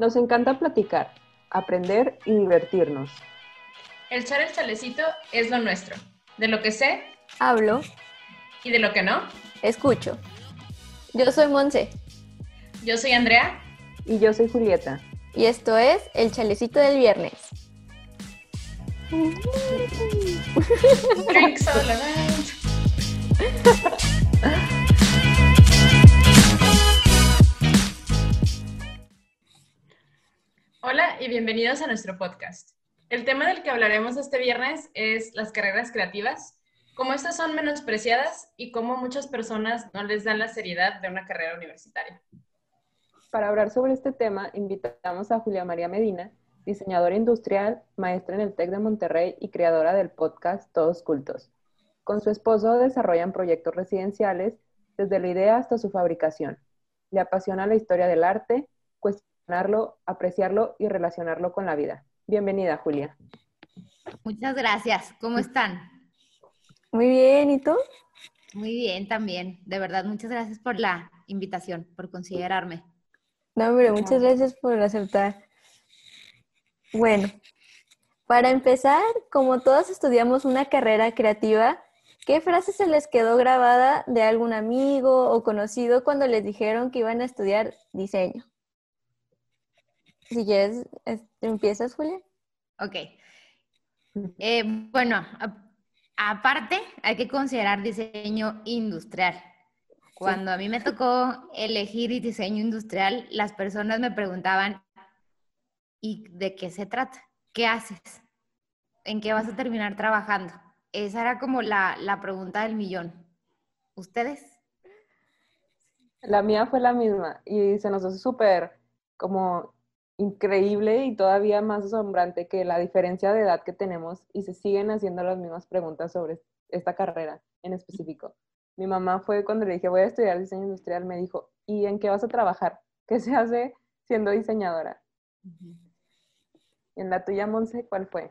Nos encanta platicar, aprender y divertirnos. El char el chalecito es lo nuestro. De lo que sé, Hablo, y de lo que no. escucho. Yo soy Monse Yo soy Andrea. Y yo soy Julieta. y esto es El Chalecito del Viernes. Drinks all around. Y bienvenidos a nuestro podcast. El tema del que hablaremos este viernes es las carreras creativas, cómo estas son menospreciadas y cómo muchas personas no les dan la seriedad de una carrera universitaria. Para hablar sobre este tema, invitamos a Julia María Medina, diseñadora industrial, maestra en el TEC de Monterrey y creadora del podcast Todos Cultos. Con su esposo desarrollan proyectos residenciales desde la idea hasta su fabricación. Le apasiona la historia del arte, cuestionarlo, apreciarlo y relacionarlo con la vida. Bienvenida, Julia. Muchas gracias. ¿Cómo están? Muy bien, ¿y tú? Muy bien también. De verdad, muchas gracias por la invitación, por considerarme. No, hombre, muchas gracias por aceptar. Bueno, para empezar, como todos estudiamos una carrera creativa, ¿qué frase se les quedó grabada de algún amigo o conocido cuando les dijeron que iban a estudiar diseño? Si quieres, es- ¿empiezas, Julia? Ok. Eh, bueno, a- aparte, hay que considerar diseño industrial. Cuando a mí me tocó elegir diseño industrial, las personas me preguntaban, ¿y de qué se trata? ¿Qué haces? ¿En qué vas a terminar trabajando? Esa era como la, la pregunta del millón. ¿Ustedes? La mía fue la misma y se nos hace súper como increíble y todavía más asombrante que la diferencia de edad que tenemos y se siguen haciendo las mismas preguntas sobre esta carrera en específico. Mi mamá fue cuando le dije voy a estudiar diseño industrial, me dijo, ¿y en qué vas a trabajar? ¿Qué se hace siendo diseñadora? En la tuya, Monse, ¿cuál fue?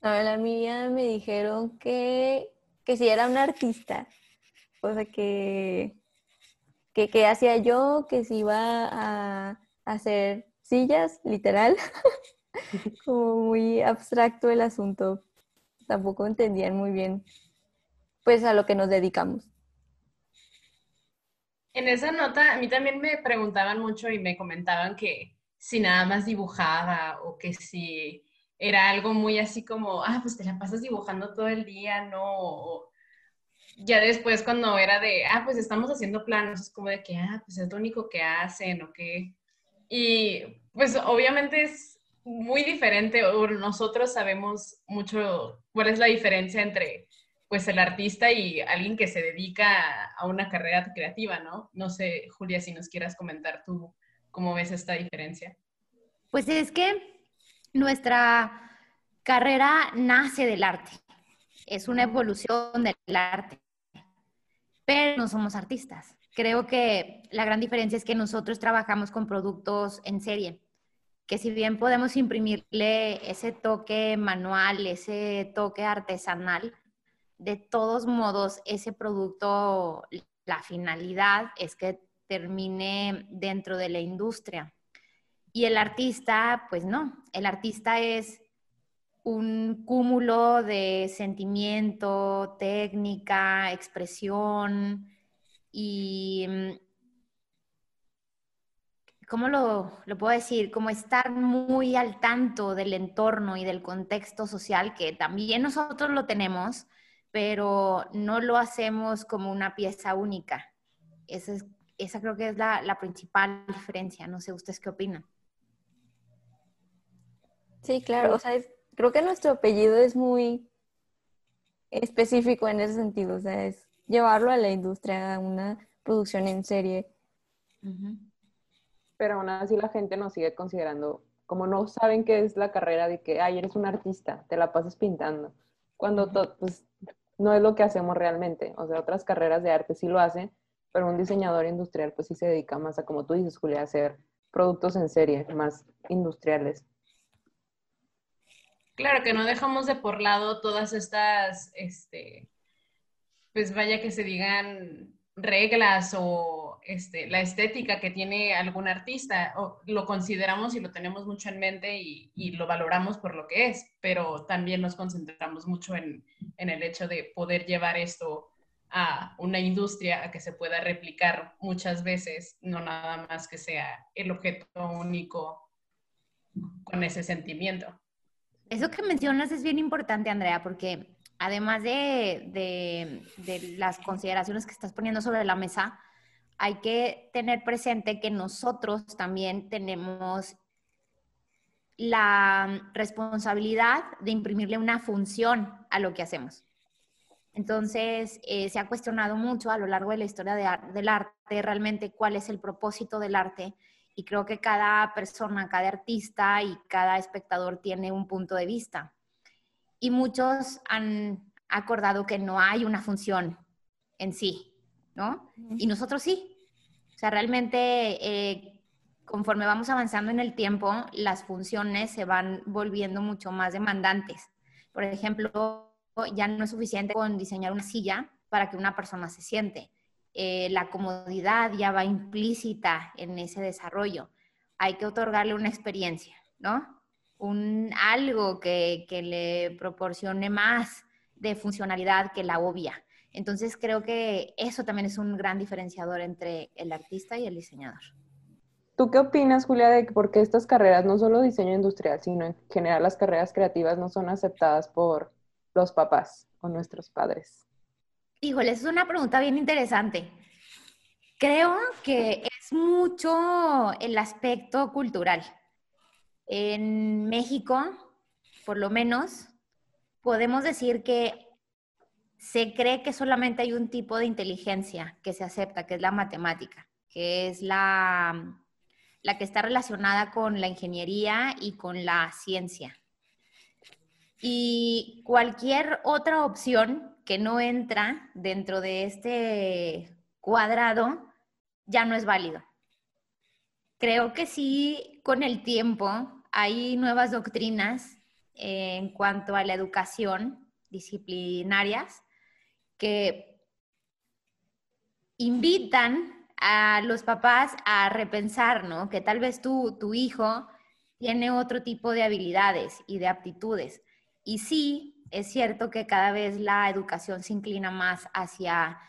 En la mía me dijeron que, que si era un artista, o sea, que, que, que hacía yo, que si iba a hacer sillas, literal, como muy abstracto el asunto. Tampoco entendían muy bien, pues, a lo que nos dedicamos. En esa nota, a mí también me preguntaban mucho y me comentaban que si nada más dibujaba o que si era algo muy así como, ah, pues te la pasas dibujando todo el día, ¿no? O ya después cuando era de, ah, pues estamos haciendo planos, es como de que, ah, pues es lo único que hacen o qué. Y pues obviamente es muy diferente, o nosotros sabemos mucho cuál es la diferencia entre pues el artista y alguien que se dedica a una carrera creativa, ¿no? No sé, Julia, si nos quieras comentar tú cómo ves esta diferencia. Pues es que nuestra carrera nace del arte, es una evolución del arte, pero no somos artistas. Creo que la gran diferencia es que nosotros trabajamos con productos en serie, que si bien podemos imprimirle ese toque manual, ese toque artesanal, de todos modos ese producto, la finalidad es que termine dentro de la industria. Y el artista, pues no, el artista es un cúmulo de sentimiento, técnica, expresión y, mm, ¿cómo lo, lo, puedo decir? Como estar muy al tanto del entorno y del contexto social, que también nosotros lo tenemos, pero no lo hacemos como una pieza única. Esa, es, esa creo que es la, la principal diferencia. No sé, ¿ustedes qué opinan? Sí, claro, o sea, es, creo que nuestro apellido es muy específico en ese sentido, o sea, es llevarlo a la industria, a una producción en serie. Uh -huh. Pero aún así la gente nos sigue considerando, como no saben qué es la carrera de que, ay, eres un artista, te la pasas pintando, cuando uh -huh. pues, no es lo que hacemos realmente, o sea, otras carreras de arte sí lo hacen, pero un diseñador industrial pues sí se dedica más a, como tú dices, Julia, a hacer productos en serie, más industriales. Claro, que no dejamos de por lado todas estas, este, pues vaya que se digan reglas o este, la estética que tiene algún artista, o lo consideramos y lo tenemos mucho en mente y, lo valoramos por lo que es, pero también nos concentramos mucho en, en, el hecho de poder llevar esto a una industria a que se pueda replicar muchas veces, no nada más que sea el objeto único con ese sentimiento. Eso que mencionas es bien importante, Andrea, porque además de, las consideraciones que estás poniendo sobre la mesa, hay que tener presente que nosotros también tenemos la responsabilidad de imprimirle una función a lo que hacemos. Entonces, eh, se ha cuestionado mucho a lo largo de la historia del arte realmente cuál es el propósito del arte y creo que cada persona, cada artista y cada espectador tiene un punto de vista y muchos han acordado que no hay una función en sí, ¿no? Y nosotros sí. O sea, realmente eh, conforme vamos avanzando en el tiempo, las funciones se van volviendo mucho más demandantes. Por ejemplo, ya no es suficiente con diseñar una silla para que una persona se siente. Eh, la comodidad ya va implícita en ese desarrollo. Hay que otorgarle una experiencia, ¿no? Un algo que, le proporcione más de funcionalidad que la obvia. Entonces creo que eso también es un gran diferenciador entre el artista y el diseñador. ¿Tú qué opinas, Julia, de por qué estas carreras, no solo diseño industrial, sino en general las carreras creativas no son aceptadas por los papás o nuestros padres? Híjole, es una pregunta bien interesante. Creo que es mucho el aspecto cultural. En México, por lo menos, podemos decir que se cree que solamente hay un tipo de inteligencia que se acepta, que es la matemática, que es la, la que está relacionada con la ingeniería y con la ciencia. Y cualquier otra opción que no entra dentro de este cuadrado ya no es válido. Creo que sí, con el tiempo hay nuevas doctrinas en cuanto a la educación disciplinarias que invitan a los papás a repensar, ¿no? Que tal vez tú, tu hijo tiene otro tipo de habilidades y de aptitudes. Y sí, es cierto que cada vez la educación se inclina más hacia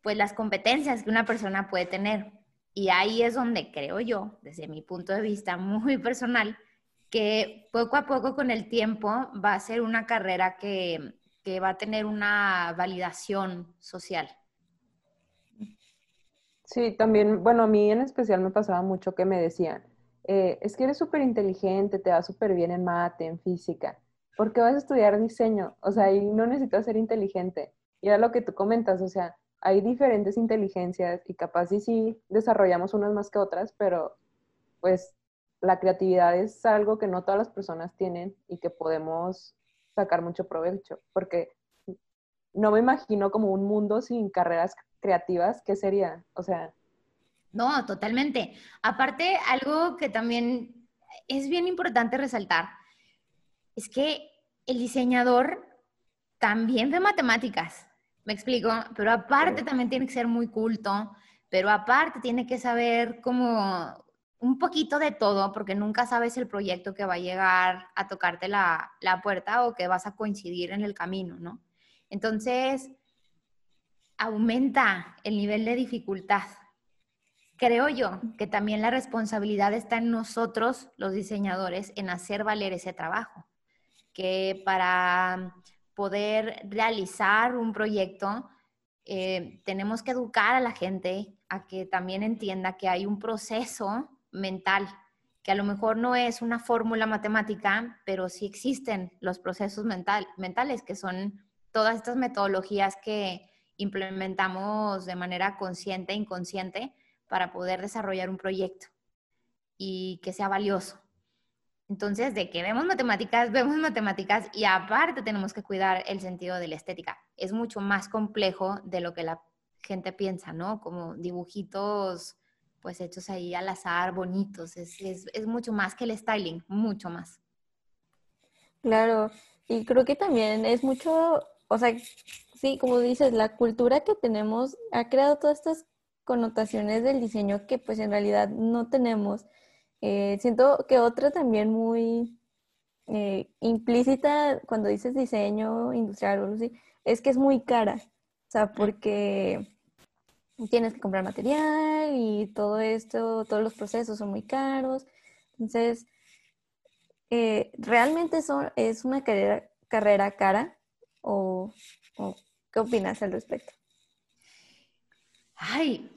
pues las competencias que una persona puede tener. Y ahí es donde creo yo, desde mi punto de vista muy personal, que poco a poco con el tiempo va a ser una carrera que, va a tener una validación social. Sí, también, bueno, a mí en especial me pasaba mucho que me decían, eh, es que eres súper inteligente, te va súper bien en mate, en física, ¿por qué vas a estudiar diseño? O sea, ahí no necesitas ser inteligente. Y era lo que tú comentas, o sea, hay diferentes inteligencias y capaz sí, desarrollamos unas más que otras, pero pues la creatividad es algo que no todas las personas tienen y que podemos sacar mucho provecho, porque no me imagino como un mundo sin carreras creativas, ¿qué sería? O sea... No, totalmente. Aparte, algo que también es bien importante resaltar, es que el diseñador también ve matemáticas. Me explico, pero aparte también tiene que ser muy culto, pero aparte tiene que saber como un poquito de todo, porque nunca sabes el proyecto que va a llegar a tocarte la, la puerta o que vas a coincidir en el camino, ¿no? Entonces, aumenta el nivel de dificultad. Creo yo que también la responsabilidad está en nosotros, los diseñadores, en hacer valer ese trabajo. Que para poder realizar un proyecto, eh, tenemos que educar a la gente a que también entienda que hay un proceso mental, que a lo mejor no es una fórmula matemática, pero sí existen los procesos mental, mentales, que son todas estas metodologías que implementamos de manera consciente e inconsciente para poder desarrollar un proyecto y que sea valioso. Entonces, de que vemos matemáticas, vemos matemáticas y aparte tenemos que cuidar el sentido de la estética. Es mucho más complejo de lo que la gente piensa, ¿no? Como dibujitos pues hechos ahí al azar, bonitos. Es, es, mucho más que el styling, mucho más. Claro, y creo que también es mucho o sea, sí, como dices, la cultura que tenemos ha creado todas estas connotaciones del diseño que pues en realidad no tenemos. Eh, siento que otra también muy eh, implícita cuando dices diseño industrial o algo así, es que es muy cara. O sea, porque tienes que comprar material y todo esto, todos los procesos son muy caros. Entonces, eh, ¿realmente eso es una carrera, carrera cara? ¿O, qué opinas al respecto? Ay,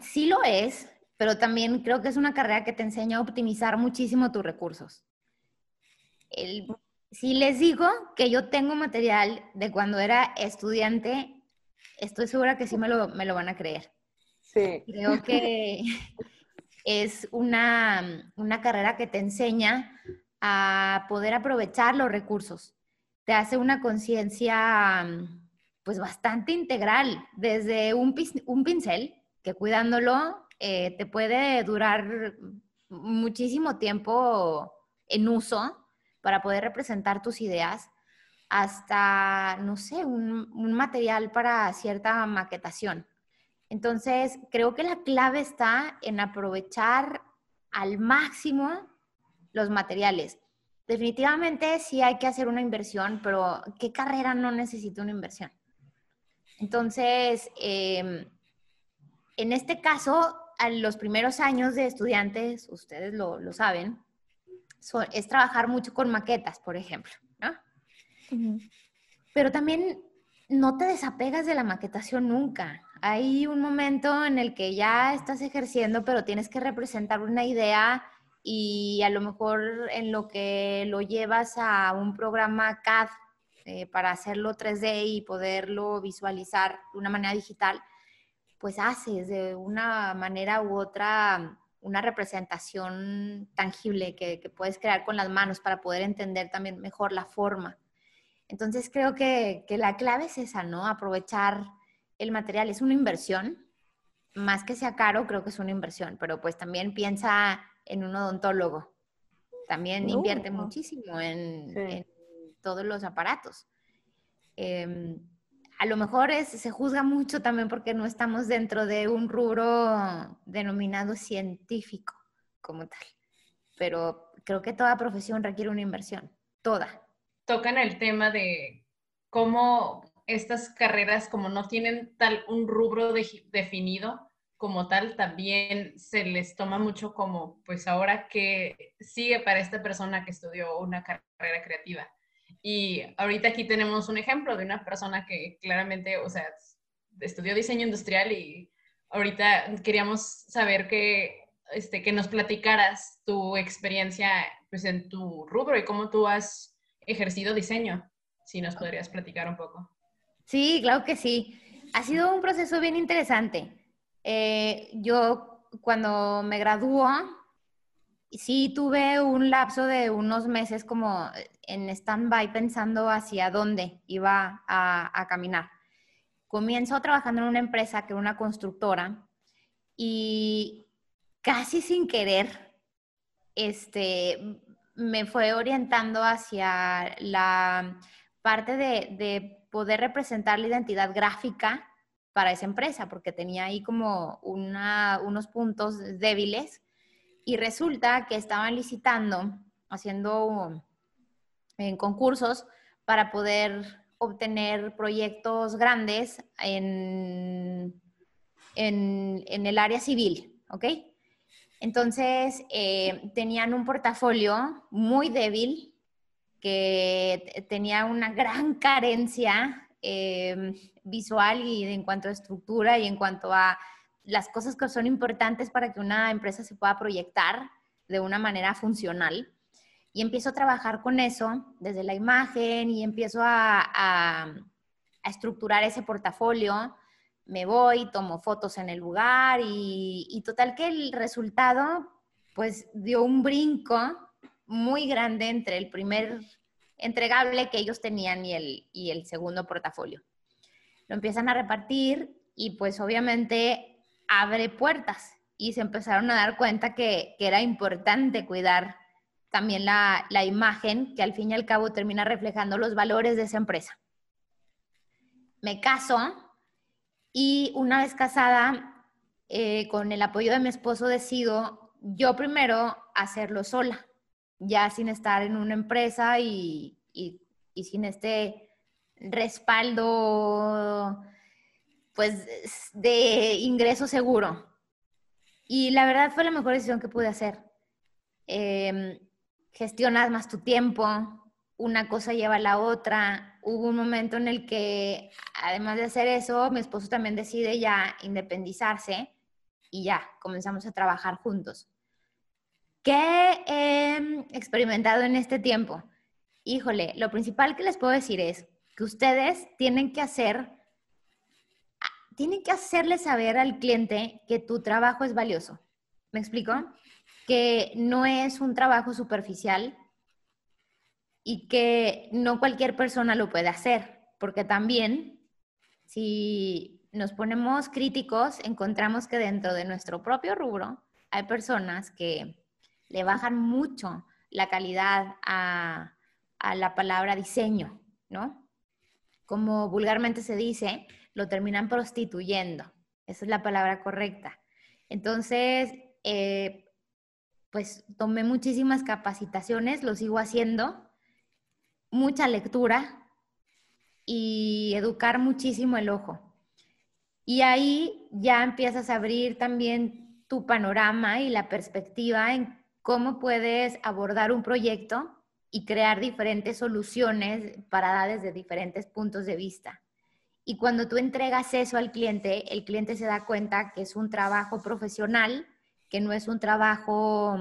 sí lo es, pero también creo que es una carrera que te enseña a optimizar muchísimo tus recursos. si les digo que yo tengo material de cuando era estudiante, estoy segura que sí me lo, me lo van a creer. Sí. Creo que es una, una carrera que te enseña a poder aprovechar los recursos. Te hace una conciencia pues bastante integral, desde un, un pincel, que cuidándolo eh, te puede durar muchísimo tiempo en uso para poder representar tus ideas, hasta, no sé, un, un material para cierta maquetación. Entonces, creo que la clave está en aprovechar al máximo los materiales. Definitivamente sí hay que hacer una inversión, pero ¿qué carrera no necesita una inversión? Entonces, em, en este caso, a los primeros años de estudiantes, ustedes lo, saben, es trabajar mucho con maquetas, por ejemplo, ¿no? Pero también no te desapegas de la maquetación nunca. Hay un momento en el que ya estás ejerciendo, pero tienes que representar una idea y a lo mejor en lo que lo llevas a un programa CAD eh, para hacerlo 3D y poderlo visualizar de una manera digital, pues haces de una manera u otra una representación tangible que, que, puedes crear con las manos para poder entender también mejor la forma. Entonces creo que, que la clave es esa, ¿no? Aprovechar el material. Es una inversión, más que sea caro, creo que es una inversión, pero pues también piensa en un odontólogo. También invierte muchísimo en, todos los aparatos. Em, a lo mejor se juzga mucho también porque no estamos dentro de un rubro denominado científico como tal. Pero creo que toda profesión requiere una inversión, toda. Tocan el tema de cómo estas carreras, como no tienen tal un rubro definido, como tal también se les toma mucho como, pues ahora que sigue para esta persona que estudió una carrera creativa. Y ahorita aquí tenemos un ejemplo de una persona que claramente, o sea, estudió diseño industrial y ahorita queríamos saber que, este, que nos platicaras tu experiencia pues, en tu rubro y cómo tú has ejercido diseño. Si nos podrías platicar un poco. Sí, claro que sí. Ha sido un proceso bien interesante. Eh, yo cuando me graduó, sí tuve un lapso de unos meses como en stand-by pensando hacia dónde iba a, caminar. Comienzo trabajando en una empresa que era una constructora y casi sin querer, este, me fue orientando hacia la parte de, de poder representar la identidad gráfica para esa empresa, porque tenía ahí como unos puntos débiles y resulta que estaban licitando, haciendo en concursos para poder obtener proyectos grandes en, en, el área civil, ¿ok? Entonces, eh, tenían un portafolio muy débil que tenía una gran carencia eh, visual y en cuanto a estructura y en cuanto a las cosas que son importantes para que una empresa se pueda proyectar de una manera funcional. Y empiezo a trabajar con eso desde la imagen y empiezo a, a, estructurar ese portafolio. Me voy, tomo fotos en el lugar y, y total que el resultado pues dio un brinco muy grande entre el primer entregable que ellos tenían y el, y el segundo portafolio. Lo empiezan a repartir y pues obviamente abre puertas y se empezaron a dar cuenta que, era importante cuidar también la, imagen que al fin y al cabo termina reflejando los valores de esa empresa. me caso y una vez casada, eh, con el apoyo de mi esposo, decido yo primero hacerlo sola, ya sin estar en una empresa y, sin este respaldo pues de ingreso seguro. Y la verdad fue la mejor decisión que pude hacer. Eh, gestionas más tu tiempo, una cosa lleva a la otra. Hubo un momento en el que, además de hacer eso, mi esposo también decide ya independizarse y ya comenzamos a trabajar juntos. ¿Qué he experimentado en este tiempo? Híjole, lo principal que les puedo decir es que ustedes tienen que hacer, tienen que hacerle saber al cliente que tu trabajo es valioso. ¿Me explico? Que no es un trabajo superficial y que no cualquier persona lo puede hacer, porque también si nos ponemos críticos, encontramos que dentro de nuestro propio rubro hay personas que le bajan mucho la calidad a, a la palabra diseño, ¿no? Como vulgarmente se dice, lo terminan prostituyendo. Esa es la palabra correcta. Entonces, eh, pues tomé muchísimas capacitaciones, lo sigo haciendo, mucha lectura y educar muchísimo el ojo. Y ahí ya empiezas a abrir también tu panorama y la perspectiva en cómo puedes abordar un proyecto y crear diferentes soluciones para desde diferentes puntos de vista. Y cuando tú entregas eso al cliente, el cliente se da cuenta que es un trabajo profesional, que no es un trabajo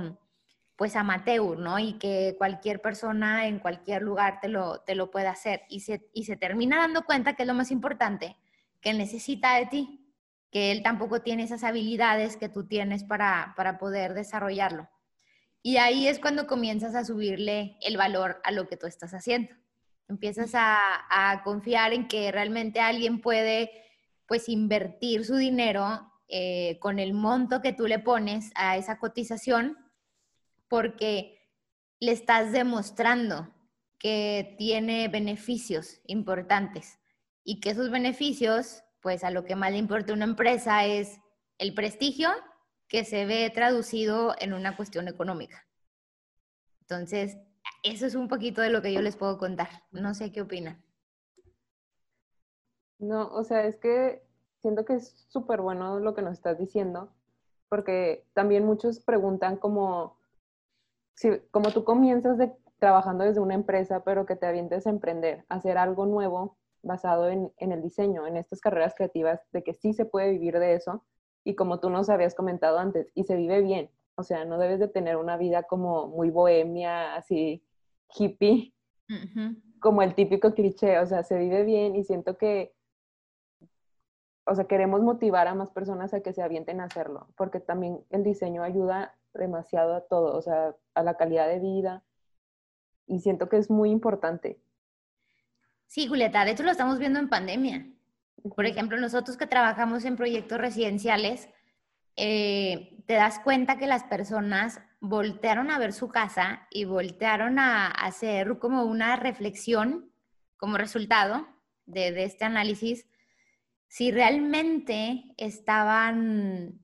pues amateur, ¿no? Y que cualquier persona en cualquier lugar te lo, te lo puede hacer. Y se, y se termina dando cuenta que es lo más importante, que necesita de ti, que él tampoco tiene esas habilidades que tú tienes para, para poder desarrollarlo. Y ahí es cuando comienzas a subirle el valor a lo que tú estás haciendo. Empiezas a, confiar en que realmente alguien puede pues invertir su dinero eh, con el monto que tú le pones a esa cotización porque le estás demostrando que tiene beneficios importantes y que esos beneficios, pues a lo que más le importa a una empresa es el prestigio que se ve traducido en una cuestión económica. Entonces, eso es un poquito de lo que yo les puedo contar. No sé qué opinan. No, o sea, es que siento que es súper bueno lo que nos estás diciendo, porque también muchos preguntan como, si, como tú comienzas de, trabajando desde una empresa, pero que te avientes a emprender, hacer algo nuevo basado en, en el diseño, en estas carreras creativas, de que sí se puede vivir de eso, y como tú nos habías comentado antes, y se vive bien. O sea, no debes de tener una vida como muy bohemia, así hippie, como el típico cliché. O sea, se vive bien y siento que, o sea, queremos motivar a más personas a que se avienten a hacerlo, porque también el diseño ayuda demasiado a todo, o sea, a la calidad de vida. Y siento que es muy importante. Sí, Julieta, de hecho lo estamos viendo en pandemia. Por ejemplo, nosotros que trabajamos en proyectos residenciales, eh, te das cuenta que las personas voltearon a ver su casa y voltearon a hacer como una reflexión como resultado de, este análisis, si realmente estaban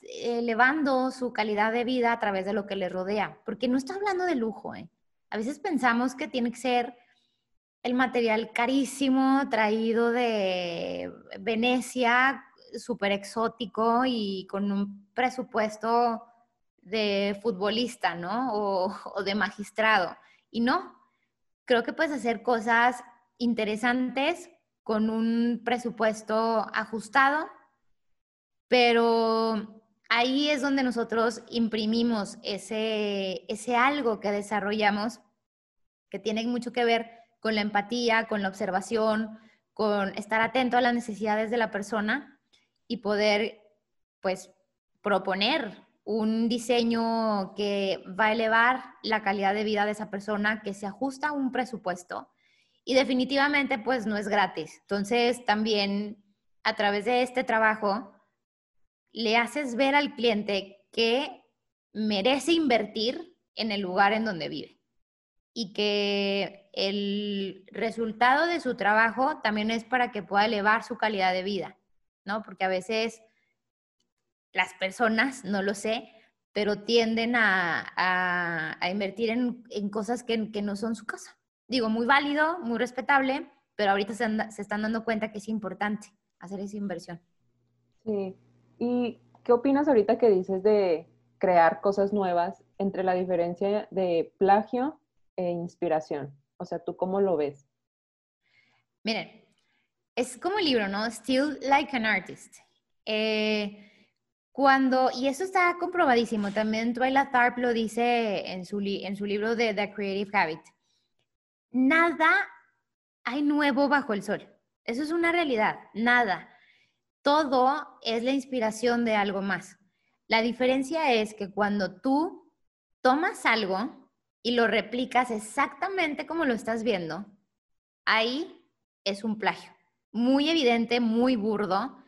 elevando su calidad de vida a través de lo que les rodea, porque no está hablando de lujo. ¿eh? A veces pensamos que tiene que ser el material carísimo traído de Venecia, súper exótico y con un presupuesto de futbolista, ¿no? O, o, de magistrado. Y no, creo que puedes hacer cosas interesantes con un presupuesto ajustado, pero ahí es donde nosotros imprimimos ese, ese algo que desarrollamos que tiene mucho que ver con la empatía, con la observación, con estar atento a las necesidades de la persona y poder, pues, proponer un diseño que va a elevar la calidad de vida de esa persona, que se ajusta a un presupuesto y definitivamente, pues, no es gratis. Entonces, también a través de este trabajo, le haces ver al cliente que merece invertir en el lugar en donde vive y que el resultado de su trabajo también es para que pueda elevar su calidad de vida, ¿no? Porque a veces las personas, no lo sé, pero tienden a, invertir en, cosas que, no son su casa. Digo, muy válido, muy respetable, pero ahorita se, se están dando cuenta que es importante hacer esa inversión. Sí. ¿Y qué opinas ahorita que dices de crear cosas nuevas entre la diferencia de plagio e inspiración? O sea, ¿tú cómo lo ves? Miren, es como el libro, ¿no? Still like an artist. Eh, cuando, y eso está comprobadísimo, también Twyla Tharp lo dice en su, en su libro de The Creative Habit. Nada hay nuevo bajo el sol. Eso es una realidad, nada. Todo es la inspiración de algo más. La diferencia es que cuando tú tomas algo y lo replicas exactamente como lo estás viendo, ahí es un plagio. Muy evidente, muy burdo,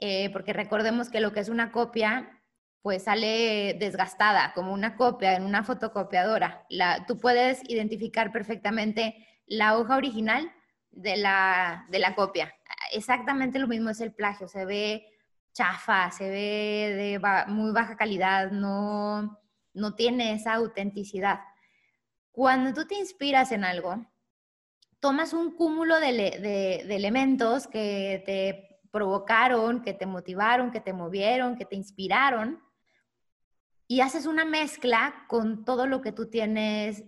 eh, porque recordemos que lo que es una copia, pues sale desgastada, como una copia en una fotocopiadora. La, tú puedes identificar perfectamente la hoja original de la, de la copia. Exactamente lo mismo es el plagio, se ve chafa, se ve de muy baja calidad, no, no tiene esa autenticidad. Cuando tú te inspiras en algo, tomas un cúmulo de, elementos que te provocaron, que te motivaron, que te movieron, que te inspiraron, y haces una mezcla con todo lo que tú tienes,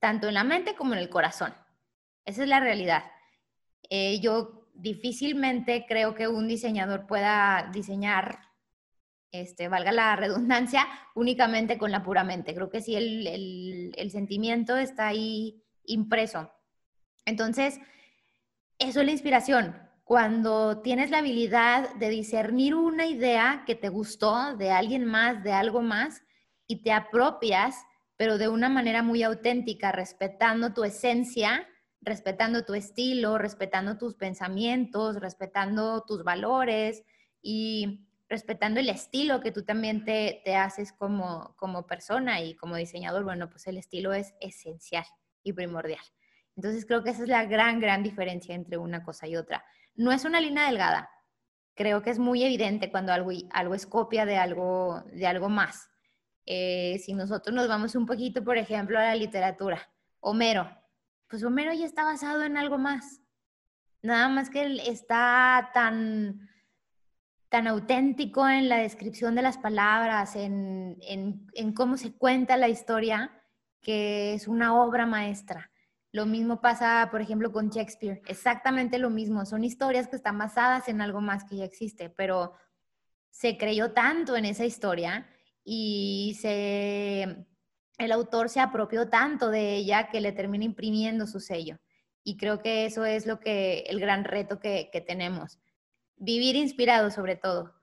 tanto en la mente como en el corazón. Esa es la realidad. Eh, yo difícilmente creo que un diseñador pueda diseñar este, valga la redundancia, únicamente con la pura mente. Creo que sí, el, sentimiento está ahí impreso. Entonces, eso es la inspiración. Cuando tienes la habilidad de discernir una idea que te gustó de alguien más, de algo más, y te apropias, pero de una manera muy auténtica, respetando tu esencia, respetando tu estilo, respetando tus pensamientos, respetando tus valores y respetando el estilo que tú también te, haces como, como persona y como diseñador, bueno, pues el estilo es esencial y primordial. Entonces creo que esa es la gran, gran diferencia entre una cosa y otra. No es una línea delgada. Creo que es muy evidente cuando algo, algo es copia de algo, de algo más. Eh, si nosotros nos vamos un poquito, por ejemplo, a la literatura, Homero, pues Homero ya está basado en algo más. Nada más que él está tan tan auténtico en la descripción de las palabras, en, cómo se cuenta la historia, que es una obra maestra. Lo mismo pasa, por ejemplo, con Shakespeare. Exactamente lo mismo. Son historias que están basadas en algo más que ya existe, pero se creyó tanto en esa historia y se, el autor se apropió tanto de ella que le termina imprimiendo su sello. Y creo que eso es lo que el gran reto que tenemos vivir inspirado sobre todo.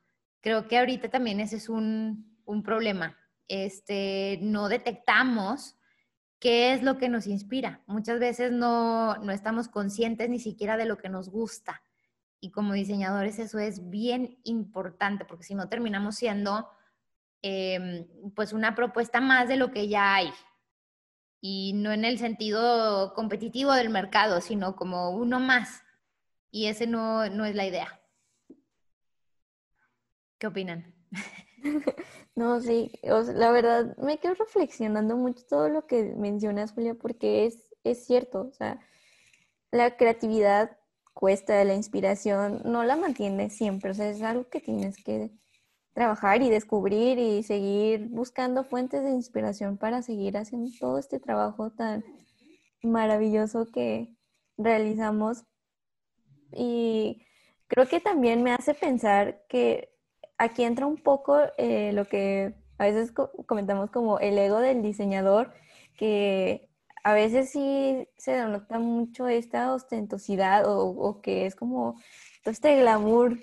Creo que ahorita también ese es un, problema. Este, no detectamos qué es lo que nos inspira. Muchas veces no, estamos conscientes ni siquiera de lo que nos gusta. Y como diseñadores eso es bien importante, porque si no terminamos siendo em, pues una propuesta más de lo que ya hay. Y no en el sentido competitivo del mercado, sino como uno más. Y ese no, no es la idea. ¿Qué opinan? No, sí, la verdad me quedo reflexionando mucho todo lo que mencionas, Julia, porque es, es cierto, o sea, la creatividad cuesta, la inspiración no la mantienes siempre, o sea, es algo que tienes que trabajar y descubrir y seguir buscando fuentes de inspiración para seguir haciendo todo este trabajo tan maravilloso que realizamos. Y creo que también me hace pensar que aquí entra un poco eh, lo que a veces comentamos como el ego del diseñador, que a veces sí se denota mucho esta ostentosidad o, que es como todo este glamour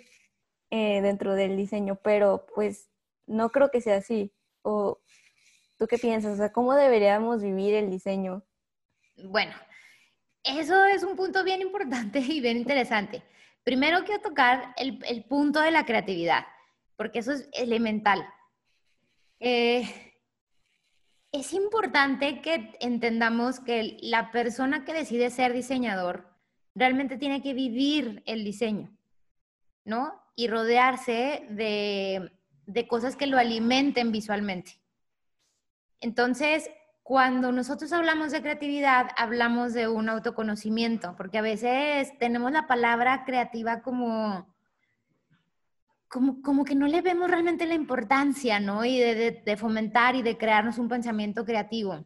eh, dentro del diseño, pero pues no creo que sea así. ¿O tú qué piensas? O sea, ¿cómo deberíamos vivir el diseño? Bueno, eso es un punto bien importante y bien interesante. Primero quiero tocar el punto de la creatividad porque eso es elemental. Eh, es importante que entendamos que la persona que decide ser diseñador realmente tiene que vivir el diseño, ¿no? Y rodearse de, de cosas que lo alimenten visualmente. Entonces, cuando nosotros hablamos de creatividad, hablamos de un autoconocimiento, porque a veces tenemos la palabra creativa como como, que no le vemos realmente la importancia, ¿no? Y de, fomentar y de crearnos un pensamiento creativo.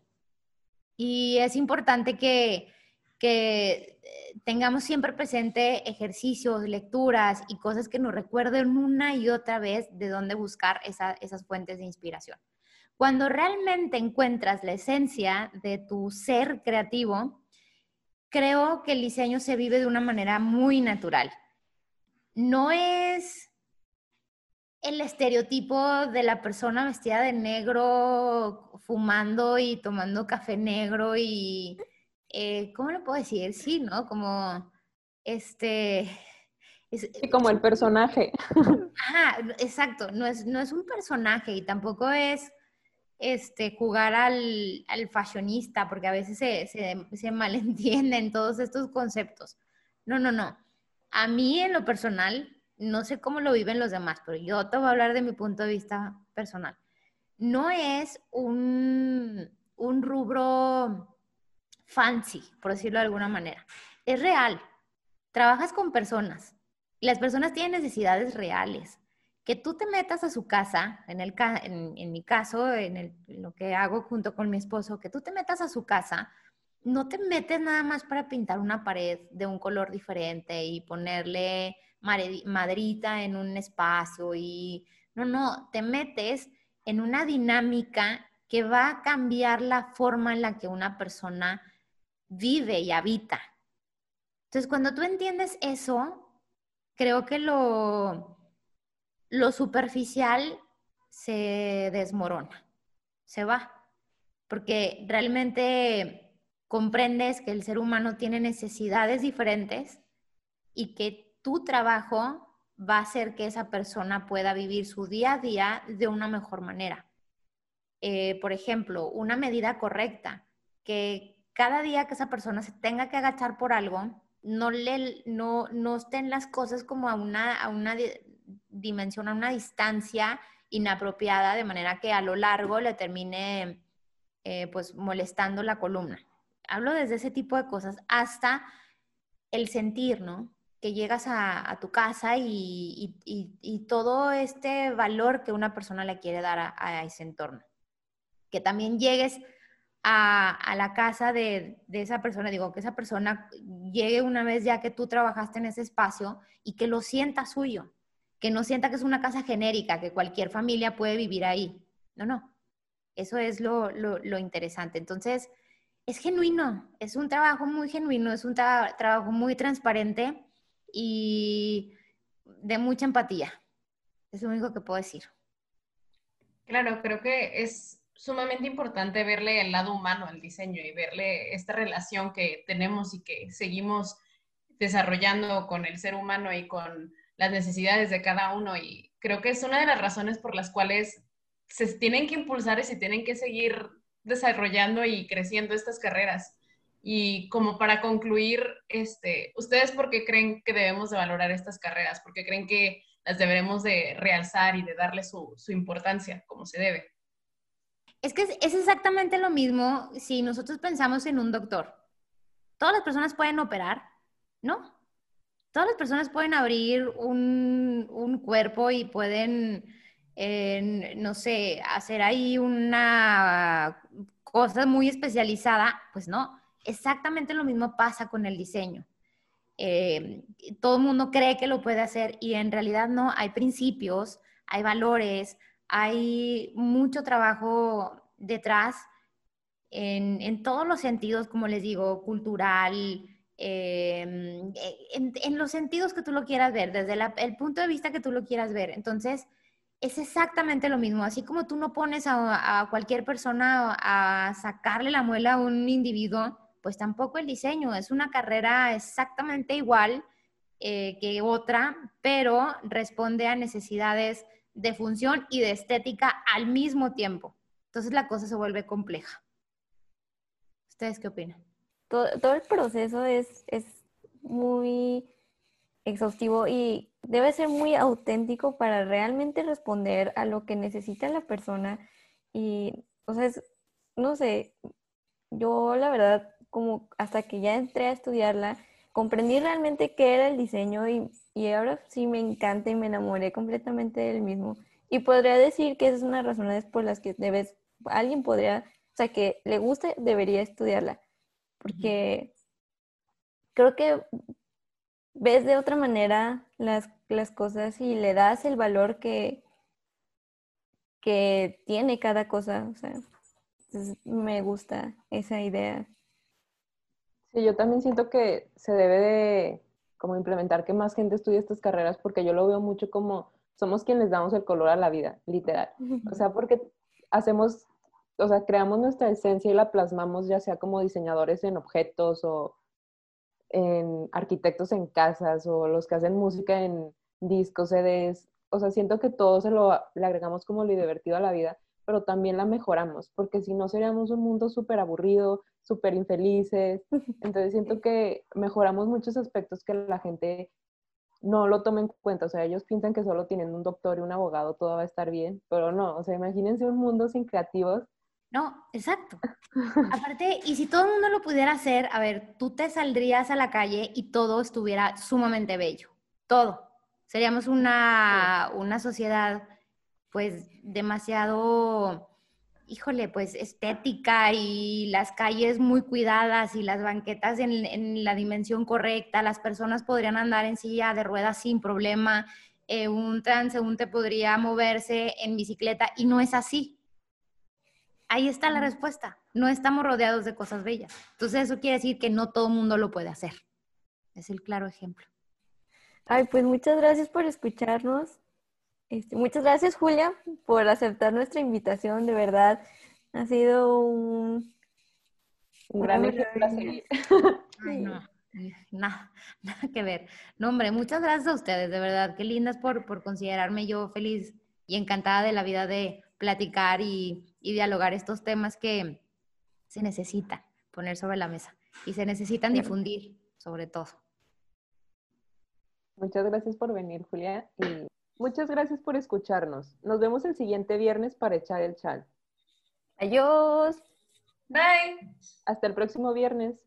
Y es importante que, que eh, tengamos siempre presente ejercicios, lecturas y cosas que nos recuerden una y otra vez de dónde buscar esas fuentes de inspiración. Cuando realmente encuentras la esencia de tu ser creativo, creo que el diseño se vive de una manera muy natural. No es el estereotipo de la persona vestida de negro, fumando y tomando café negro y, eh, ¿cómo lo puedo decir? Sí, ¿no? Como, este... sí, como el personaje. Ajá, exacto, no es, no es un personaje y tampoco es este, jugar al, al fashionista, porque a veces se, se, se malentienden todos estos conceptos. No, no, no. A mí en lo personal no sé cómo lo viven los demás, pero yo te voy a hablar de mi punto de vista personal. No es un, un rubro fancy, por decirlo de alguna manera. Es real. Trabajas con personas y las personas tienen necesidades reales. Que tú te metas a su casa, en, el, en, mi caso, en, en lo que hago junto con mi esposo, que tú te metas a su casa, no te metes nada más para pintar una pared de un color diferente y ponerle madrita en un espacio y no, no, te metes en una dinámica que va a cambiar la forma en la que una persona vive y habita. Entonces, cuando tú entiendes eso, creo que lo, lo superficial se desmorona, se va, porque realmente comprendes que el ser humano tiene necesidades diferentes y que tu trabajo va a hacer que esa persona pueda vivir su día a día de una mejor manera. Eh, por ejemplo, una medida correcta, que cada día que esa persona se tenga que agachar por algo, no, le, no, no estén las cosas como a una, a una dimensión, a una distancia inapropiada, de manera que a lo largo le termine eh, pues molestando la columna. Hablo desde ese tipo de cosas hasta el sentir, ¿no? Que llegas a, tu casa y, todo este valor que una persona le quiere dar a, ese entorno. Que también llegues a, la casa de, esa persona, digo, que esa persona llegue una vez ya que tú trabajaste en ese espacio y que lo sienta suyo, que no sienta que es una casa genérica, que cualquier familia puede vivir ahí. No, no. Eso es lo, interesante. Entonces, es genuino, es un trabajo muy genuino, es un trabajo muy transparente y de mucha empatía. Es lo único que puedo decir. Claro, creo que es sumamente importante verle el lado humano al diseño y verle esta relación que tenemos y que seguimos desarrollando con el ser humano y con las necesidades de cada uno. Y creo que es una de las razones por las cuales se tienen que impulsar y se tienen que seguir desarrollando y creciendo estas carreras. Y como para concluir, este, ¿ustedes por qué creen que debemos de valorar estas carreras? ¿Por qué creen que las deberemos de realzar y de darle su, su importancia como se debe? Es que es, exactamente lo mismo si nosotros pensamos en un doctor. Todas las personas pueden operar, ¿no? Todas las personas pueden abrir un, un cuerpo y pueden, eh, no sé, hacer ahí una cosa muy especializada, pues no exactamente lo mismo pasa con el diseño. Eh, todo el mundo cree que lo puede hacer y en realidad no, hay principios, hay valores, hay mucho trabajo detrás en, todos los sentidos, como les digo, cultural, em, en, los sentidos que tú lo quieras ver, desde el punto de vista que tú lo quieras ver. Entonces, es exactamente lo mismo. Así como tú no pones a, a cualquier persona a sacarle la muela a un individuo, pues tampoco el diseño, es una carrera exactamente igual eh, que otra, pero responde a necesidades de función y de estética al mismo tiempo. Entonces la cosa se vuelve compleja. ¿Ustedes qué opinan? Todo, todo el proceso es, es muy exhaustivo y debe ser muy auténtico para realmente responder a lo que necesita la persona. Y, o sea, es, no sé, yo la verdad, como hasta que ya entré a estudiarla, comprendí realmente qué era el diseño y, y ahora sí me encanta y me enamoré completamente del mismo. Y podría decir que esas son las razones por las que debes, alguien podría, o sea, que le guste, debería estudiarla. Porque creo que ves de otra manera las, las cosas y le das el valor que, que tiene cada cosa. O sea, me gusta esa idea. Yo también siento que se debe de como implementar que más gente estudie estas carreras porque yo lo veo mucho como somos quienes damos el color a la vida, literal. O sea, porque hacemos, o sea, creamos nuestra esencia y la plasmamos ya sea como diseñadores en objetos o en arquitectos en casas o los que hacen música en discos, CDs. O sea, siento que todo se lo le agregamos como lo divertido a la vida, pero también la mejoramos, porque si no seríamos un mundo súper aburrido, súper infelices. Entonces siento que mejoramos muchos aspectos que la gente no lo toma en cuenta. O sea, ellos piensan que solo teniendo un doctor y un abogado todo va a estar bien, pero no. O sea, imagínense un mundo sin creativos no, exacto. Aparte, y si todo el mundo lo pudiera hacer, a ver, tú te saldrías a la calle y todo estuviera sumamente bello. Todo. Seríamos una, una sociedad, pues, demasiado, híjole, pues, estética y las calles muy cuidadas y las banquetas en, en la dimensión correcta. Las personas podrían andar en silla de ruedas sin problema. Eh, un transeúnte podría moverse en bicicleta y no es así Ahí está la respuesta. No estamos rodeados de cosas bellas. Entonces eso quiere decir que no todo el mundo lo puede hacer. Es el claro ejemplo. Ay, pues muchas gracias por escucharnos. Este, muchas gracias, Julia, por aceptar nuestra invitación. De verdad, ha sido un, un gran ejemplo no, nada, nada que ver. No, hombre, muchas gracias a ustedes, de verdad. Qué lindas por, por considerarme yo feliz y encantada de la vida de platicar y, dialogar estos temas que se necesita poner sobre la mesa y se necesitan difundir, sobre todo. Muchas gracias por venir, Julia, y muchas gracias por escucharnos. Nos vemos el siguiente viernes para echar el chal. Adiós. Bye. Hasta el próximo viernes.